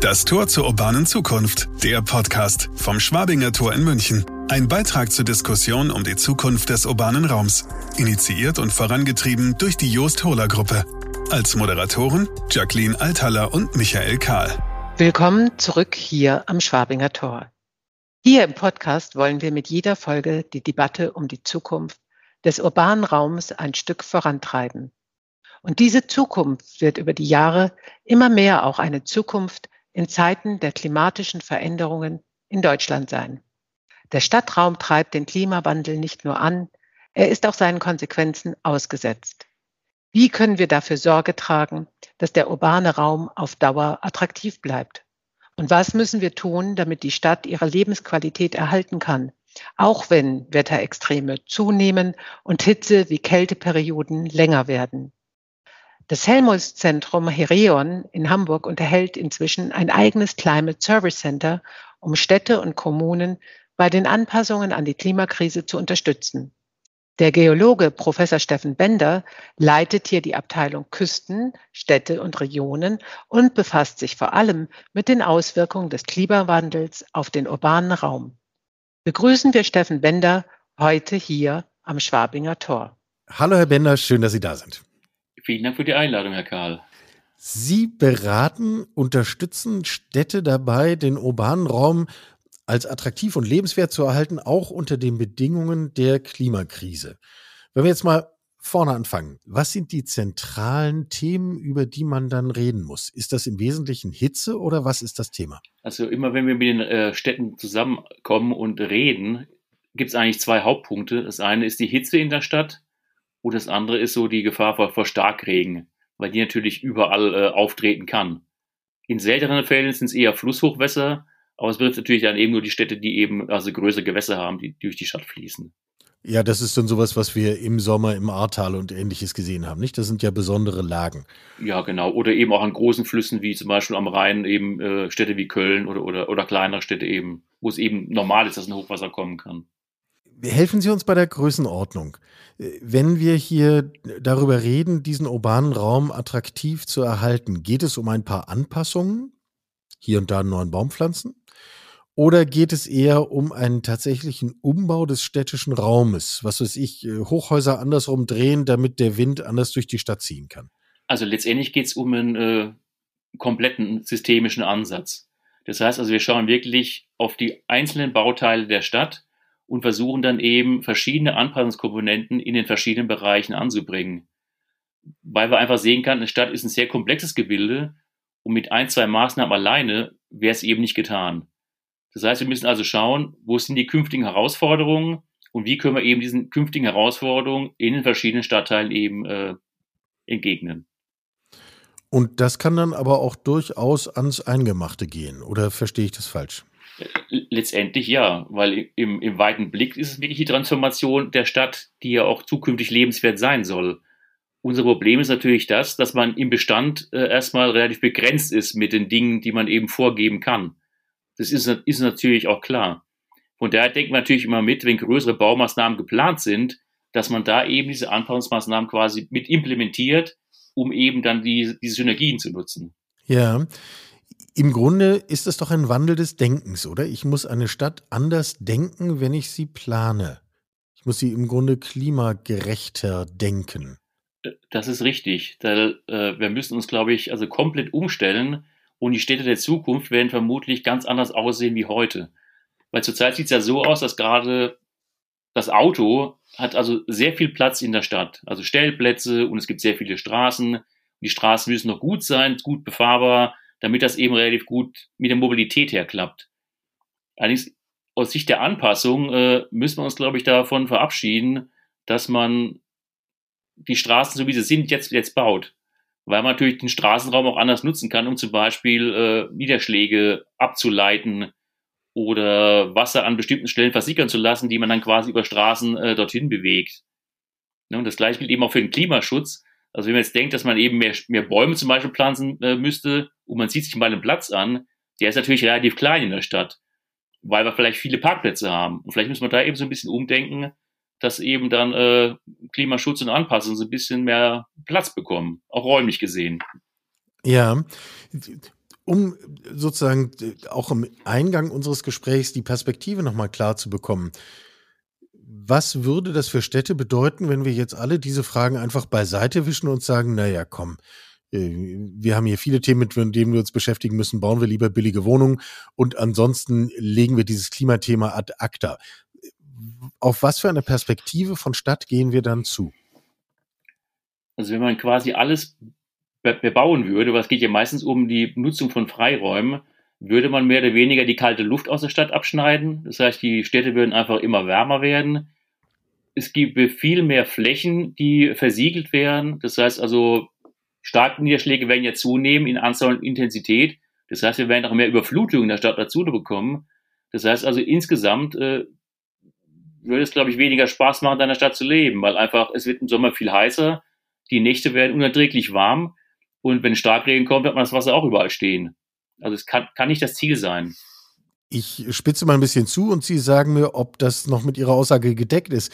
Das Tor zur urbanen Zukunft, der Podcast vom Schwabinger Tor in München. Ein Beitrag zur Diskussion um die Zukunft des urbanen Raums. Initiiert und vorangetrieben durch die Joost Hohler Gruppe. Als Moderatoren Jacqueline Althaller und Michael Kahl. Willkommen zurück hier am Schwabinger Tor. Hier im Podcast wollen wir mit jeder Folge die Debatte um die Zukunft des urbanen Raums ein Stück vorantreiben. Und diese Zukunft wird über die Jahre immer mehr auch eine Zukunft in Zeiten der klimatischen Veränderungen in Deutschland sein. Der Stadtraum treibt den Klimawandel nicht nur an, er ist auch seinen Konsequenzen ausgesetzt. Wie können wir dafür Sorge tragen, dass der urbane Raum auf Dauer attraktiv bleibt? Und was müssen wir tun, damit die Stadt ihre Lebensqualität erhalten kann, auch wenn Wetterextreme zunehmen und Hitze wie Kälteperioden länger werden? Das Helmholtz-Zentrum Hereon in Hamburg unterhält inzwischen ein eigenes Climate Service Center, um Städte und Kommunen bei den Anpassungen an die Klimakrise zu unterstützen. Der Geologe Professor Steffen Bender leitet hier die Abteilung Küsten, Städte und Regionen und befasst sich vor allem mit den Auswirkungen des Klimawandels auf den urbanen Raum. Begrüßen wir Steffen Bender heute hier am Schwabinger Tor. Hallo Herr Bender, schön, dass Sie da sind. Vielen Dank für die Einladung, Herr Karl. Sie beraten, unterstützen Städte dabei, den urbanen Raum als attraktiv und lebenswert zu erhalten, auch unter den Bedingungen der Klimakrise. Wenn wir jetzt mal vorne anfangen, was sind die zentralen Themen, über die man dann reden muss? Ist das im Wesentlichen Hitze oder was ist das Thema? Also immer wenn wir mit den äh, Städten zusammenkommen und reden, gibt es eigentlich zwei Hauptpunkte. Das eine ist die Hitze in der Stadt und das andere ist so die Gefahr vor, vor Starkregen, weil die natürlich überall äh, auftreten kann. In seltenen Fällen sind es eher Flusshochwässer, aber es betrifft natürlich dann eben nur die Städte, die eben also größere Gewässer haben, die durch die Stadt fließen. Ja, das ist dann sowas, was wir im Sommer im Ahrtal und ähnliches gesehen haben, nicht? Das sind ja besondere Lagen. Ja, genau. Oder eben auch an großen Flüssen, wie zum Beispiel am Rhein, eben äh, Städte wie Köln oder, oder, oder kleinere Städte eben, wo es eben normal ist, dass ein Hochwasser kommen kann. Helfen Sie uns bei der Größenordnung. Wenn wir hier darüber reden, diesen urbanen Raum attraktiv zu erhalten, geht es um ein paar Anpassungen, hier und da einen neuen Baumpflanzen? Oder geht es eher um einen tatsächlichen Umbau des städtischen Raumes? Was weiß ich, äh, Hochhäuser andersrum drehen, damit der Wind anders durch die Stadt ziehen kann? Also letztendlich geht es um einen äh, kompletten systemischen Ansatz. Das heißt also, wir schauen wirklich auf die einzelnen Bauteile der Stadt und versuchen dann eben verschiedene Anpassungskomponenten in den verschiedenen Bereichen anzubringen. Weil wir einfach sehen kann, eine Stadt ist ein sehr komplexes Gebilde und mit ein, zwei Maßnahmen alleine wäre es eben nicht getan. Das heißt, wir müssen also schauen, wo sind die künftigen Herausforderungen und wie können wir eben diesen künftigen Herausforderungen in den verschiedenen Stadtteilen eben äh, entgegnen. Und das kann dann aber auch durchaus ans Eingemachte gehen, oder verstehe ich das falsch? Letztendlich ja, weil im, im weiten Blick ist es wirklich die Transformation der Stadt, die ja auch zukünftig lebenswert sein soll. Unser Problem ist natürlich das, dass man im Bestand äh, erstmal relativ begrenzt ist mit den Dingen, die man eben vorgeben kann. Das ist, ist natürlich auch klar. Von daher denkt man natürlich immer mit, wenn größere Baumaßnahmen geplant sind, dass man da eben diese Anpassungsmaßnahmen quasi mit implementiert, um eben dann die, diese Synergien zu nutzen. Ja, im Grunde ist es doch ein Wandel des Denkens, oder? Ich muss eine Stadt anders denken, wenn ich sie plane. Ich muss sie im Grunde klimagerechter denken. Das ist richtig. Da, äh, wir müssen uns, glaube ich, also komplett umstellen und die Städte der Zukunft werden vermutlich ganz anders aussehen wie heute. Weil zurzeit sieht es ja so aus, dass gerade das Auto hat also sehr viel Platz in der Stadt. Also Stellplätze und es gibt sehr viele Straßen. Die Straßen müssen noch gut sein, gut befahrbar damit das eben relativ gut mit der Mobilität herklappt. Allerdings aus Sicht der Anpassung äh, müssen wir uns, glaube ich, davon verabschieden, dass man die Straßen, so wie sie sind, jetzt, jetzt baut. Weil man natürlich den Straßenraum auch anders nutzen kann, um zum Beispiel äh, Niederschläge abzuleiten oder Wasser an bestimmten Stellen versickern zu lassen, die man dann quasi über Straßen äh, dorthin bewegt. Ja, und das gleiche gilt eben auch für den Klimaschutz. Also wenn man jetzt denkt, dass man eben mehr, mehr Bäume zum Beispiel pflanzen äh, müsste und man sieht sich mal einen Platz an, der ist natürlich relativ klein in der Stadt, weil wir vielleicht viele Parkplätze haben. Und vielleicht müssen wir da eben so ein bisschen umdenken, dass eben dann äh, Klimaschutz und Anpassung so ein bisschen mehr Platz bekommen, auch räumlich gesehen. Ja, um sozusagen auch im Eingang unseres Gesprächs die Perspektive nochmal klar zu bekommen. Was würde das für Städte bedeuten, wenn wir jetzt alle diese Fragen einfach beiseite wischen und sagen, naja, komm, äh, wir haben hier viele Themen, mit denen wir uns beschäftigen müssen, bauen wir lieber billige Wohnungen und ansonsten legen wir dieses Klimathema ad acta. Auf was für eine Perspektive von Stadt gehen wir dann zu? Also wenn man quasi alles bebauen würde, was geht ja meistens um die Nutzung von Freiräumen, würde man mehr oder weniger die kalte Luft aus der Stadt abschneiden. Das heißt, die Städte würden einfach immer wärmer werden. Es gibt viel mehr Flächen, die versiegelt werden. Das heißt also, starke Niederschläge werden ja zunehmen in Anzahl und Intensität. Das heißt, wir werden auch mehr Überflutungen in der Stadt dazu bekommen. Das heißt also, insgesamt äh, würde es, glaube ich, weniger Spaß machen, in einer Stadt zu leben, weil einfach, es wird im Sommer viel heißer, die Nächte werden unerträglich warm und wenn Starkregen kommt, hat man das Wasser auch überall stehen. Also es kann, kann nicht das Ziel sein. Ich spitze mal ein bisschen zu und Sie sagen mir, ob das noch mit Ihrer Aussage gedeckt ist.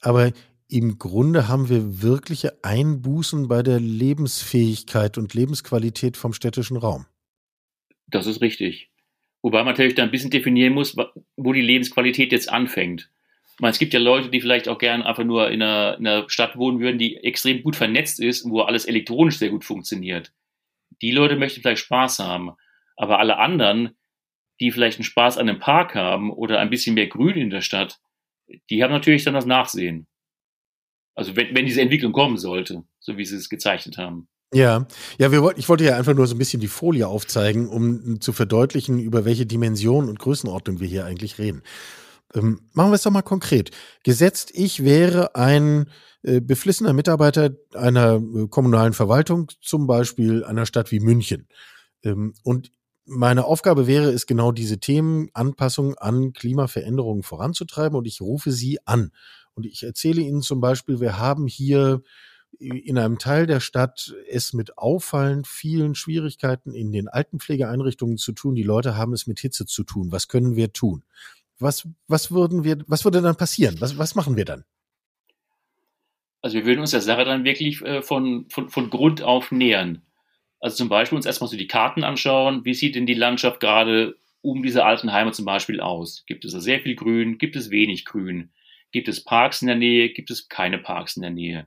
Aber im Grunde haben wir wirkliche Einbußen bei der Lebensfähigkeit und Lebensqualität vom städtischen Raum. Das ist richtig. Wobei man natürlich da ein bisschen definieren muss, wo die Lebensqualität jetzt anfängt. Meine, es gibt ja Leute, die vielleicht auch gerne einfach nur in einer, in einer Stadt wohnen würden, die extrem gut vernetzt ist und wo alles elektronisch sehr gut funktioniert. Die Leute möchten vielleicht Spaß haben. Aber alle anderen, die vielleicht einen Spaß an einem Park haben oder ein bisschen mehr Grün in der Stadt, die haben natürlich dann das Nachsehen. Also wenn, wenn diese Entwicklung kommen sollte, so wie sie es gezeichnet haben. Ja, ja, wir wollten, ich wollte ja einfach nur so ein bisschen die Folie aufzeigen, um zu verdeutlichen, über welche Dimension und Größenordnung wir hier eigentlich reden. Ähm, machen wir es doch mal konkret. Gesetzt, ich wäre ein äh, beflissener Mitarbeiter einer äh, kommunalen Verwaltung, zum Beispiel einer Stadt wie München. Ähm, und meine Aufgabe wäre es genau diese Themen Anpassung an Klimaveränderungen voranzutreiben und ich rufe sie an. Und ich erzähle Ihnen zum Beispiel, wir haben hier in einem Teil der Stadt es mit auffallend vielen Schwierigkeiten in den Altenpflegeeinrichtungen zu tun. Die Leute haben es mit Hitze zu tun. Was können wir tun? Was, was würden wir, was würde dann passieren? Was, was machen wir dann? Also wir würden uns der Sache dann wirklich äh, von, von, von Grund auf nähern. Also zum Beispiel uns erstmal so die Karten anschauen, wie sieht denn die Landschaft gerade um diese alten Heime zum Beispiel aus? Gibt es da sehr viel Grün? Gibt es wenig Grün? Gibt es Parks in der Nähe? Gibt es keine Parks in der Nähe?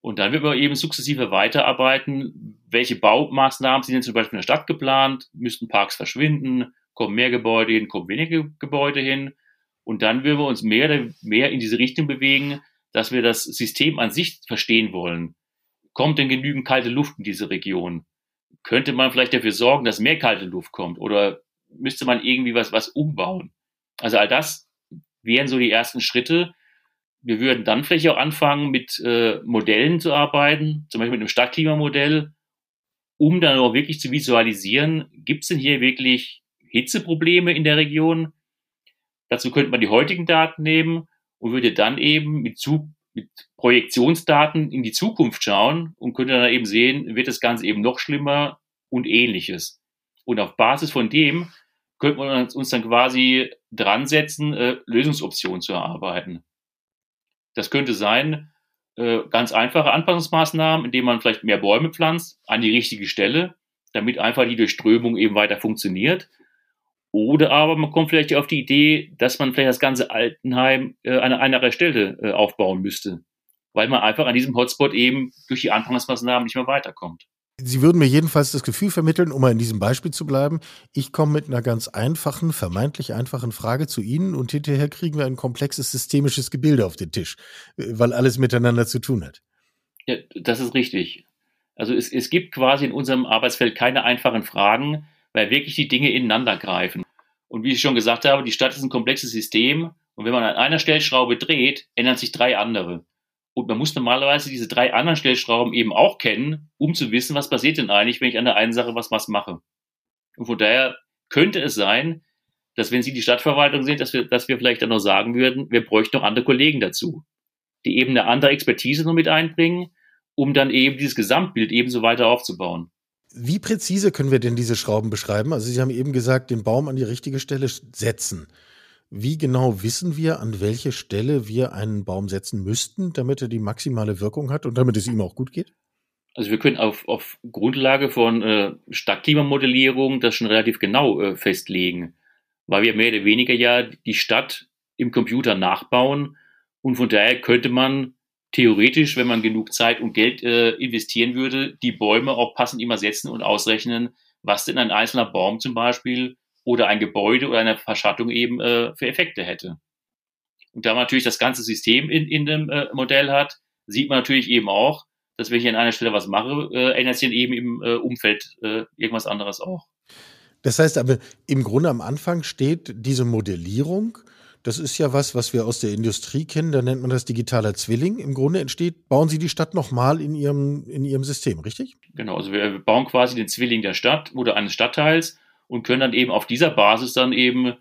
Und dann wird man eben sukzessive weiterarbeiten. Welche Baumaßnahmen sind denn zum Beispiel in der Stadt geplant? Müssten Parks verschwinden? Kommen mehr Gebäude hin? Kommen weniger Gebäude hin? Und dann würden wir uns mehr, mehr in diese Richtung bewegen, dass wir das System an sich verstehen wollen. Kommt denn genügend kalte Luft in diese Region? Könnte man vielleicht dafür sorgen, dass mehr kalte Luft kommt oder müsste man irgendwie was, was umbauen? Also all das wären so die ersten Schritte. Wir würden dann vielleicht auch anfangen, mit äh, Modellen zu arbeiten, zum Beispiel mit einem Stadtklimamodell, um dann auch wirklich zu visualisieren, gibt es denn hier wirklich Hitzeprobleme in der Region? Dazu könnte man die heutigen Daten nehmen und würde dann eben mit Zug mit Projektionsdaten in die Zukunft schauen und könnte dann eben sehen, wird das Ganze eben noch schlimmer und ähnliches. Und auf Basis von dem könnte man uns dann quasi dran setzen, äh, Lösungsoptionen zu erarbeiten. Das könnte sein, äh, ganz einfache Anpassungsmaßnahmen, indem man vielleicht mehr Bäume pflanzt an die richtige Stelle, damit einfach die Durchströmung eben weiter funktioniert oder aber man kommt vielleicht auf die Idee, dass man vielleicht das ganze Altenheim äh, an einer Stelle äh, aufbauen müsste, weil man einfach an diesem Hotspot eben durch die Anfangsmaßnahmen nicht mehr weiterkommt. Sie würden mir jedenfalls das Gefühl vermitteln, um mal in diesem Beispiel zu bleiben, ich komme mit einer ganz einfachen, vermeintlich einfachen Frage zu Ihnen und hinterher kriegen wir ein komplexes systemisches Gebilde auf den Tisch, äh, weil alles miteinander zu tun hat. Ja, das ist richtig. Also es, es gibt quasi in unserem Arbeitsfeld keine einfachen Fragen, weil wirklich die Dinge ineinander greifen. Und wie ich schon gesagt habe, die Stadt ist ein komplexes System und wenn man an einer Stellschraube dreht, ändern sich drei andere. Und man muss normalerweise diese drei anderen Stellschrauben eben auch kennen, um zu wissen, was passiert denn eigentlich, wenn ich an der einen Sache was, was mache. Und von daher könnte es sein, dass wenn Sie die Stadtverwaltung sind, dass wir, dass wir vielleicht dann noch sagen würden, wir bräuchten noch andere Kollegen dazu, die eben eine andere Expertise noch mit einbringen, um dann eben dieses Gesamtbild ebenso weiter aufzubauen. Wie präzise können wir denn diese Schrauben beschreiben? Also Sie haben eben gesagt, den Baum an die richtige Stelle setzen. Wie genau wissen wir, an welche Stelle wir einen Baum setzen müssten, damit er die maximale Wirkung hat und damit es ihm auch gut geht? Also wir können auf, auf Grundlage von äh, Stadtklimamodellierung das schon relativ genau äh, festlegen, weil wir mehr oder weniger ja die Stadt im Computer nachbauen und von daher könnte man theoretisch, wenn man genug Zeit und Geld äh, investieren würde, die Bäume auch passend immer setzen und ausrechnen, was denn ein einzelner Baum zum Beispiel oder ein Gebäude oder eine Verschattung eben äh, für Effekte hätte. Und da man natürlich das ganze System in, in dem äh, Modell hat, sieht man natürlich eben auch, dass wenn ich an einer Stelle was mache, äh, ändert sich dann eben im äh, Umfeld äh, irgendwas anderes auch. Das heißt aber, im Grunde am Anfang steht diese Modellierung. Das ist ja was, was wir aus der Industrie kennen. Da nennt man das digitaler Zwilling. Im Grunde entsteht, bauen Sie die Stadt nochmal in Ihrem, in Ihrem System, richtig? Genau. Also wir bauen quasi den Zwilling der Stadt oder eines Stadtteils und können dann eben auf dieser Basis dann eben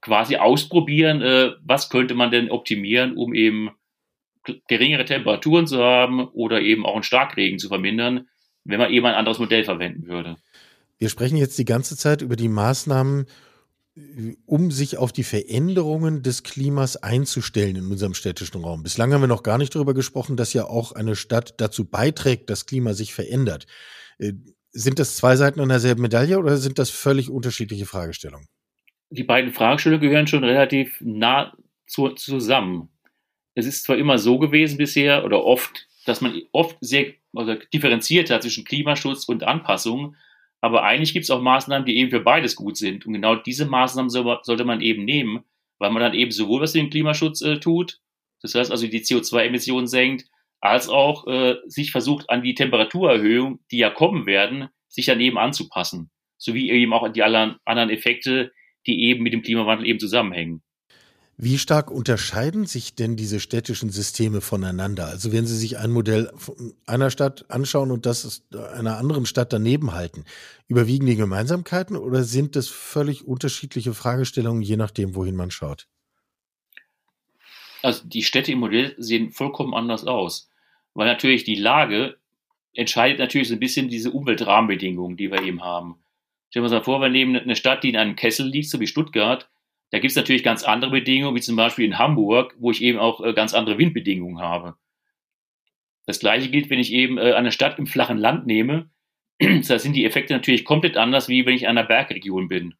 quasi ausprobieren, äh, was könnte man denn optimieren, um eben geringere Temperaturen zu haben oder eben auch einen Starkregen zu vermindern, wenn man eben ein anderes Modell verwenden würde. Wir sprechen jetzt die ganze Zeit über die Maßnahmen, um sich auf die Veränderungen des Klimas einzustellen in unserem städtischen Raum. Bislang haben wir noch gar nicht darüber gesprochen, dass ja auch eine Stadt dazu beiträgt, dass Klima sich verändert. Äh, sind das zwei Seiten einer selben Medaille oder sind das völlig unterschiedliche Fragestellungen? Die beiden Fragestellungen gehören schon relativ nah zu, zusammen es ist zwar immer so gewesen bisher oder oft, dass man oft sehr also differenziert hat zwischen Klimaschutz und Anpassung, aber eigentlich gibt es auch Maßnahmen, die eben für beides gut sind. Und genau diese Maßnahmen soll, sollte man eben nehmen, weil man dann eben sowohl was für den Klimaschutz äh, tut, das heißt also die CO2-Emissionen senkt, als auch äh, sich versucht an die Temperaturerhöhung, die ja kommen werden, sich dann eben anzupassen. Sowie eben auch an die anderen Effekte, die eben mit dem Klimawandel eben zusammenhängen. Wie stark unterscheiden sich denn diese städtischen Systeme voneinander? Also wenn Sie sich ein Modell einer Stadt anschauen und das einer anderen Stadt daneben halten, überwiegen die Gemeinsamkeiten oder sind das völlig unterschiedliche Fragestellungen, je nachdem, wohin man schaut? Also die Städte im Modell sehen vollkommen anders aus, weil natürlich die Lage entscheidet natürlich so ein bisschen diese Umweltrahmenbedingungen, die wir eben haben. Stellen wir uns mal vor, wir nehmen eine Stadt, die in einem Kessel liegt, so wie Stuttgart, da gibt es natürlich ganz andere Bedingungen, wie zum Beispiel in Hamburg, wo ich eben auch äh, ganz andere Windbedingungen habe. Das gleiche gilt, wenn ich eben äh, eine Stadt im flachen Land nehme. da sind die Effekte natürlich komplett anders, wie wenn ich in einer Bergregion bin.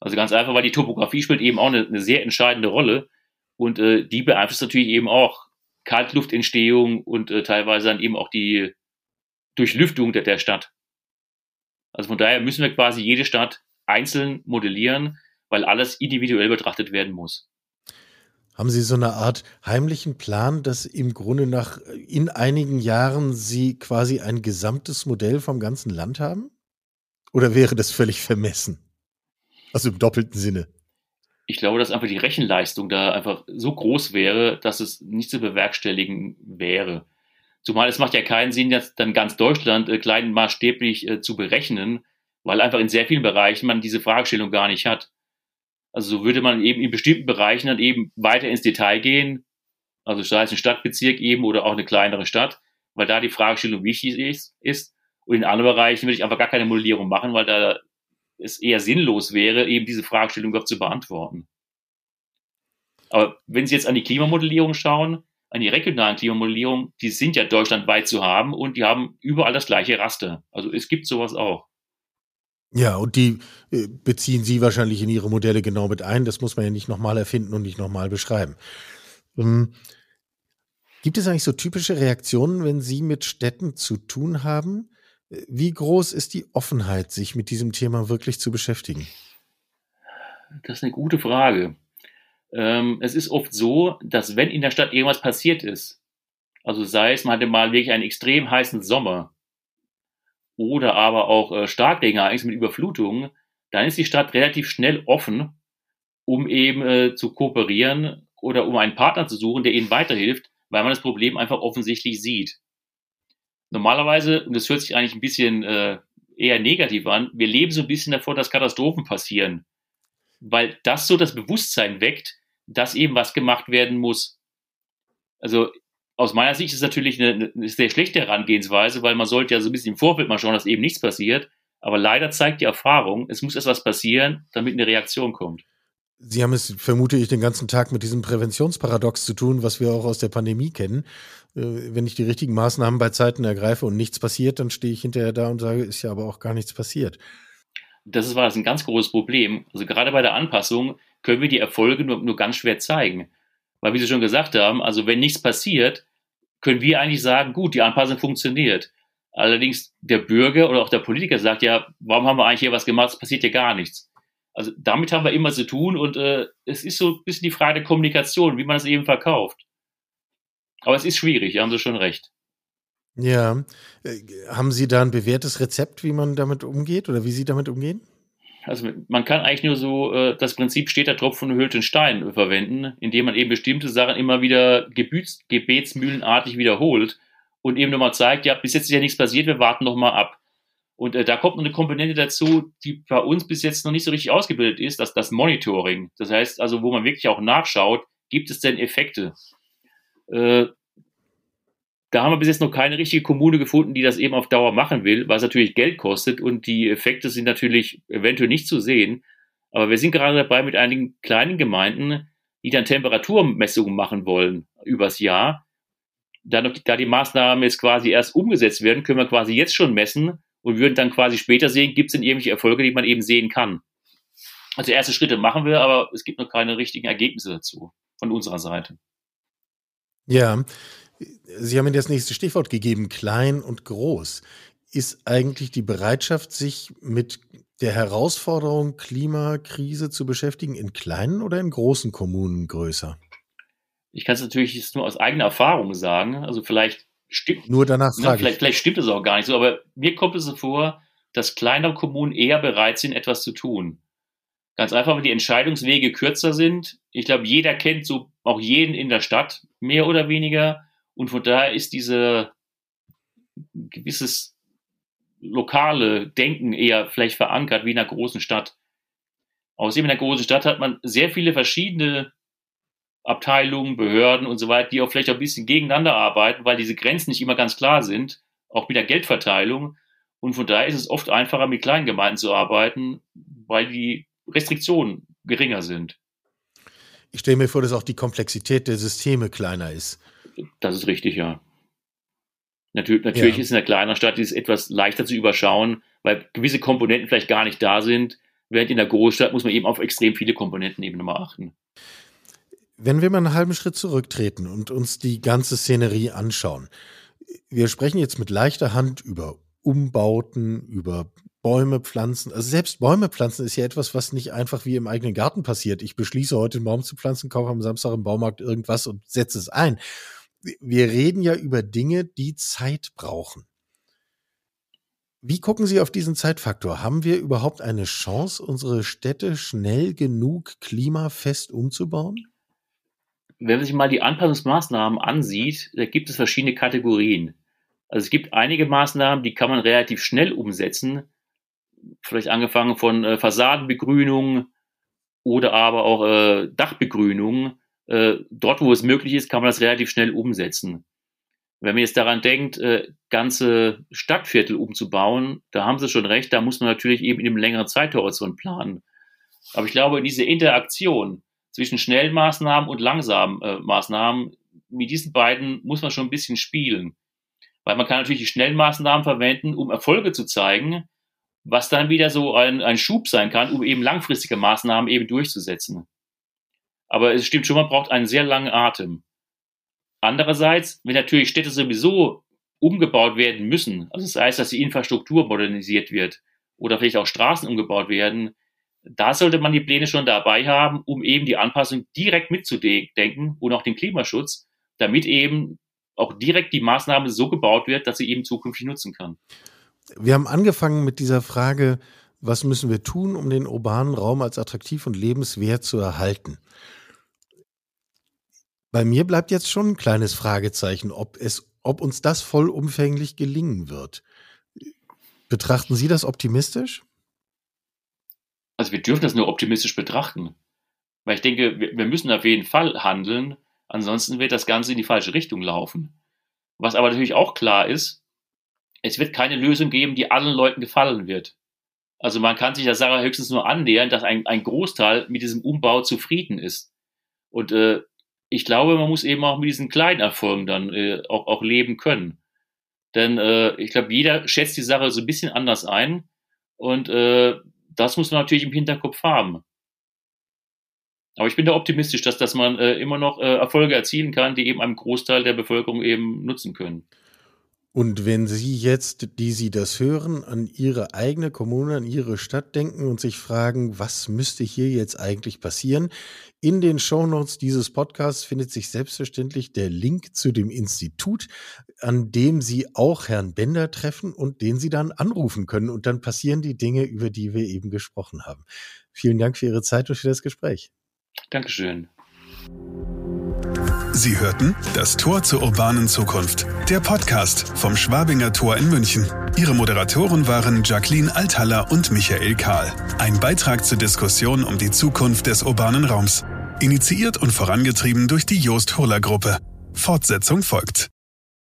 Also ganz einfach, weil die Topografie spielt eben auch eine, eine sehr entscheidende Rolle und äh, die beeinflusst natürlich eben auch Kaltluftentstehung und äh, teilweise dann eben auch die Durchlüftung der, der Stadt. Also von daher müssen wir quasi jede Stadt einzeln modellieren, weil alles individuell betrachtet werden muss. Haben Sie so eine Art heimlichen Plan, dass im Grunde nach in einigen Jahren Sie quasi ein gesamtes Modell vom ganzen Land haben? Oder wäre das völlig vermessen? Also im doppelten Sinne. Ich glaube, dass einfach die Rechenleistung da einfach so groß wäre, dass es nicht zu bewerkstelligen wäre. Zumal es macht ja keinen Sinn, jetzt dann ganz Deutschland äh, kleinmaßstäblich äh, zu berechnen, weil einfach in sehr vielen Bereichen man diese Fragestellung gar nicht hat. Also so würde man eben in bestimmten Bereichen dann eben weiter ins Detail gehen, also sei es ein Stadtbezirk eben oder auch eine kleinere Stadt, weil da die Fragestellung wichtig ist, ist. Und in anderen Bereichen würde ich einfach gar keine Modellierung machen, weil da es eher sinnlos wäre, eben diese Fragestellung überhaupt zu beantworten. Aber wenn Sie jetzt an die Klimamodellierung schauen, an die regionalen Klimamodellierung, die sind ja deutschlandweit zu haben und die haben überall das gleiche Raster. Also es gibt sowas auch. Ja, und die äh, beziehen Sie wahrscheinlich in Ihre Modelle genau mit ein. Das muss man ja nicht nochmal erfinden und nicht nochmal beschreiben. Ähm, gibt es eigentlich so typische Reaktionen, wenn Sie mit Städten zu tun haben? Wie groß ist die Offenheit, sich mit diesem Thema wirklich zu beschäftigen? Das ist eine gute Frage. Ähm, es ist oft so, dass wenn in der Stadt irgendwas passiert ist, also sei es, man hatte mal wirklich einen extrem heißen Sommer, oder aber auch äh, Starkregenereignisse mit Überflutungen, dann ist die Stadt relativ schnell offen, um eben äh, zu kooperieren oder um einen Partner zu suchen, der ihnen weiterhilft, weil man das Problem einfach offensichtlich sieht. Normalerweise, und das hört sich eigentlich ein bisschen äh, eher negativ an, wir leben so ein bisschen davor, dass Katastrophen passieren, weil das so das Bewusstsein weckt, dass eben was gemacht werden muss. Also aus meiner Sicht ist es natürlich eine, eine sehr schlechte Herangehensweise, weil man sollte ja so ein bisschen im Vorfeld mal schauen, dass eben nichts passiert. Aber leider zeigt die Erfahrung, es muss erst was passieren, damit eine Reaktion kommt. Sie haben es, vermute ich, den ganzen Tag mit diesem Präventionsparadox zu tun, was wir auch aus der Pandemie kennen. Äh, wenn ich die richtigen Maßnahmen bei Zeiten ergreife und nichts passiert, dann stehe ich hinterher da und sage, ist ja aber auch gar nichts passiert. Das war ein ganz großes Problem. Also gerade bei der Anpassung können wir die Erfolge nur, nur ganz schwer zeigen. Weil, wie Sie schon gesagt haben, also wenn nichts passiert, können wir eigentlich sagen, gut, die Anpassung funktioniert. Allerdings der Bürger oder auch der Politiker sagt ja, warum haben wir eigentlich hier was gemacht, es passiert ja gar nichts. Also damit haben wir immer zu tun und äh, es ist so ein bisschen die Frage der Kommunikation, wie man es eben verkauft. Aber es ist schwierig, haben Sie schon recht. Ja. Äh, haben Sie da ein bewährtes Rezept, wie man damit umgeht oder wie Sie damit umgehen? Also man kann eigentlich nur so äh, das Prinzip steter Tropfen und den Stein verwenden, indem man eben bestimmte Sachen immer wieder gebets, gebetsmühlenartig wiederholt und eben nochmal zeigt, ja, bis jetzt ist ja nichts passiert, wir warten noch mal ab. Und äh, da kommt noch eine Komponente dazu, die bei uns bis jetzt noch nicht so richtig ausgebildet ist, dass das Monitoring. Das heißt also, wo man wirklich auch nachschaut, gibt es denn Effekte? Äh, da haben wir bis jetzt noch keine richtige Kommune gefunden, die das eben auf Dauer machen will, was natürlich Geld kostet und die Effekte sind natürlich eventuell nicht zu sehen. Aber wir sind gerade dabei mit einigen kleinen Gemeinden, die dann Temperaturmessungen machen wollen übers Jahr. Da, noch, da die Maßnahmen jetzt quasi erst umgesetzt werden, können wir quasi jetzt schon messen und würden dann quasi später sehen, gibt es denn irgendwelche Erfolge, die man eben sehen kann. Also erste Schritte machen wir, aber es gibt noch keine richtigen Ergebnisse dazu von unserer Seite. Ja, Sie haben mir das nächste Stichwort gegeben, klein und groß. Ist eigentlich die Bereitschaft, sich mit der Herausforderung Klimakrise zu beschäftigen, in kleinen oder in großen Kommunen größer? Ich kann es natürlich nur aus eigener Erfahrung sagen. Also vielleicht stimmt. Nur danach ne, vielleicht, vielleicht stimmt es auch gar nicht so, aber mir kommt es so vor, dass kleinere Kommunen eher bereit sind, etwas zu tun. Ganz einfach, weil die Entscheidungswege kürzer sind. Ich glaube, jeder kennt so auch jeden in der Stadt, mehr oder weniger. Und von daher ist diese gewisses lokale Denken eher vielleicht verankert wie in einer großen Stadt. Außerdem in einer großen Stadt hat man sehr viele verschiedene Abteilungen, Behörden und so weiter, die auch vielleicht auch ein bisschen gegeneinander arbeiten, weil diese Grenzen nicht immer ganz klar sind, auch mit der Geldverteilung. Und von daher ist es oft einfacher, mit kleinen Gemeinden zu arbeiten, weil die Restriktionen geringer sind. Ich stelle mir vor, dass auch die Komplexität der Systeme kleiner ist. Das ist richtig, ja. Natürlich, natürlich ja. ist in einer kleinen Stadt ist etwas leichter zu überschauen, weil gewisse Komponenten vielleicht gar nicht da sind, während in der Großstadt muss man eben auf extrem viele Komponenten eben nochmal achten. Wenn wir mal einen halben Schritt zurücktreten und uns die ganze Szenerie anschauen, wir sprechen jetzt mit leichter Hand über Umbauten, über Bäume pflanzen. Also selbst Bäume pflanzen ist ja etwas, was nicht einfach wie im eigenen Garten passiert. Ich beschließe heute einen Baum zu pflanzen, kaufe am Samstag im Baumarkt irgendwas und setze es ein. Wir reden ja über Dinge, die Zeit brauchen. Wie gucken Sie auf diesen Zeitfaktor? Haben wir überhaupt eine Chance, unsere Städte schnell genug klimafest umzubauen? Wenn man sich mal die Anpassungsmaßnahmen ansieht, da gibt es verschiedene Kategorien. Also es gibt einige Maßnahmen, die kann man relativ schnell umsetzen, vielleicht angefangen von äh, Fassadenbegrünung oder aber auch äh, Dachbegrünung. Äh, dort, wo es möglich ist, kann man das relativ schnell umsetzen. Wenn man jetzt daran denkt, äh, ganze Stadtviertel umzubauen, da haben Sie schon recht, da muss man natürlich eben in einem längeren Zeithorizont planen. Aber ich glaube, diese Interaktion zwischen schnellen Maßnahmen und langsamen äh, Maßnahmen, mit diesen beiden muss man schon ein bisschen spielen. Weil man kann natürlich die schnellen Maßnahmen verwenden, um Erfolge zu zeigen, was dann wieder so ein, ein Schub sein kann, um eben langfristige Maßnahmen eben durchzusetzen. Aber es stimmt schon, man braucht einen sehr langen Atem. Andererseits, wenn natürlich Städte sowieso umgebaut werden müssen, also das heißt, dass die Infrastruktur modernisiert wird oder vielleicht auch Straßen umgebaut werden, da sollte man die Pläne schon dabei haben, um eben die Anpassung direkt mitzudenken und auch den Klimaschutz, damit eben auch direkt die Maßnahme so gebaut wird, dass sie eben zukünftig nutzen kann. Wir haben angefangen mit dieser Frage, was müssen wir tun, um den urbanen Raum als attraktiv und lebenswert zu erhalten? Bei mir bleibt jetzt schon ein kleines Fragezeichen, ob es, ob uns das vollumfänglich gelingen wird. Betrachten Sie das optimistisch? Also wir dürfen das nur optimistisch betrachten. Weil ich denke, wir müssen auf jeden Fall handeln, ansonsten wird das Ganze in die falsche Richtung laufen. Was aber natürlich auch klar ist, es wird keine Lösung geben, die allen Leuten gefallen wird. Also man kann sich der Sache höchstens nur annähern, dass ein, ein Großteil mit diesem Umbau zufrieden ist. Und äh, ich glaube, man muss eben auch mit diesen kleinen Erfolgen dann äh, auch, auch leben können. Denn äh, ich glaube, jeder schätzt die Sache so ein bisschen anders ein. Und äh, das muss man natürlich im Hinterkopf haben. Aber ich bin da optimistisch, dass, dass man äh, immer noch äh, Erfolge erzielen kann, die eben einem Großteil der Bevölkerung eben nutzen können. Und wenn Sie jetzt, die Sie das hören, an Ihre eigene Kommune, an Ihre Stadt denken und sich fragen, was müsste hier jetzt eigentlich passieren? In den Shownotes dieses Podcasts findet sich selbstverständlich der Link zu dem Institut, an dem Sie auch Herrn Bender treffen und den Sie dann anrufen können. Und dann passieren die Dinge, über die wir eben gesprochen haben. Vielen Dank für Ihre Zeit und für das Gespräch. Dankeschön. Sie hörten das Tor zur urbanen Zukunft, der Podcast vom Schwabinger Tor in München. Ihre Moderatoren waren Jacqueline Althaller und Michael Kahl. Ein Beitrag zur Diskussion um die Zukunft des urbanen Raums. Initiiert und vorangetrieben durch die Jost Hurler Gruppe. Fortsetzung folgt.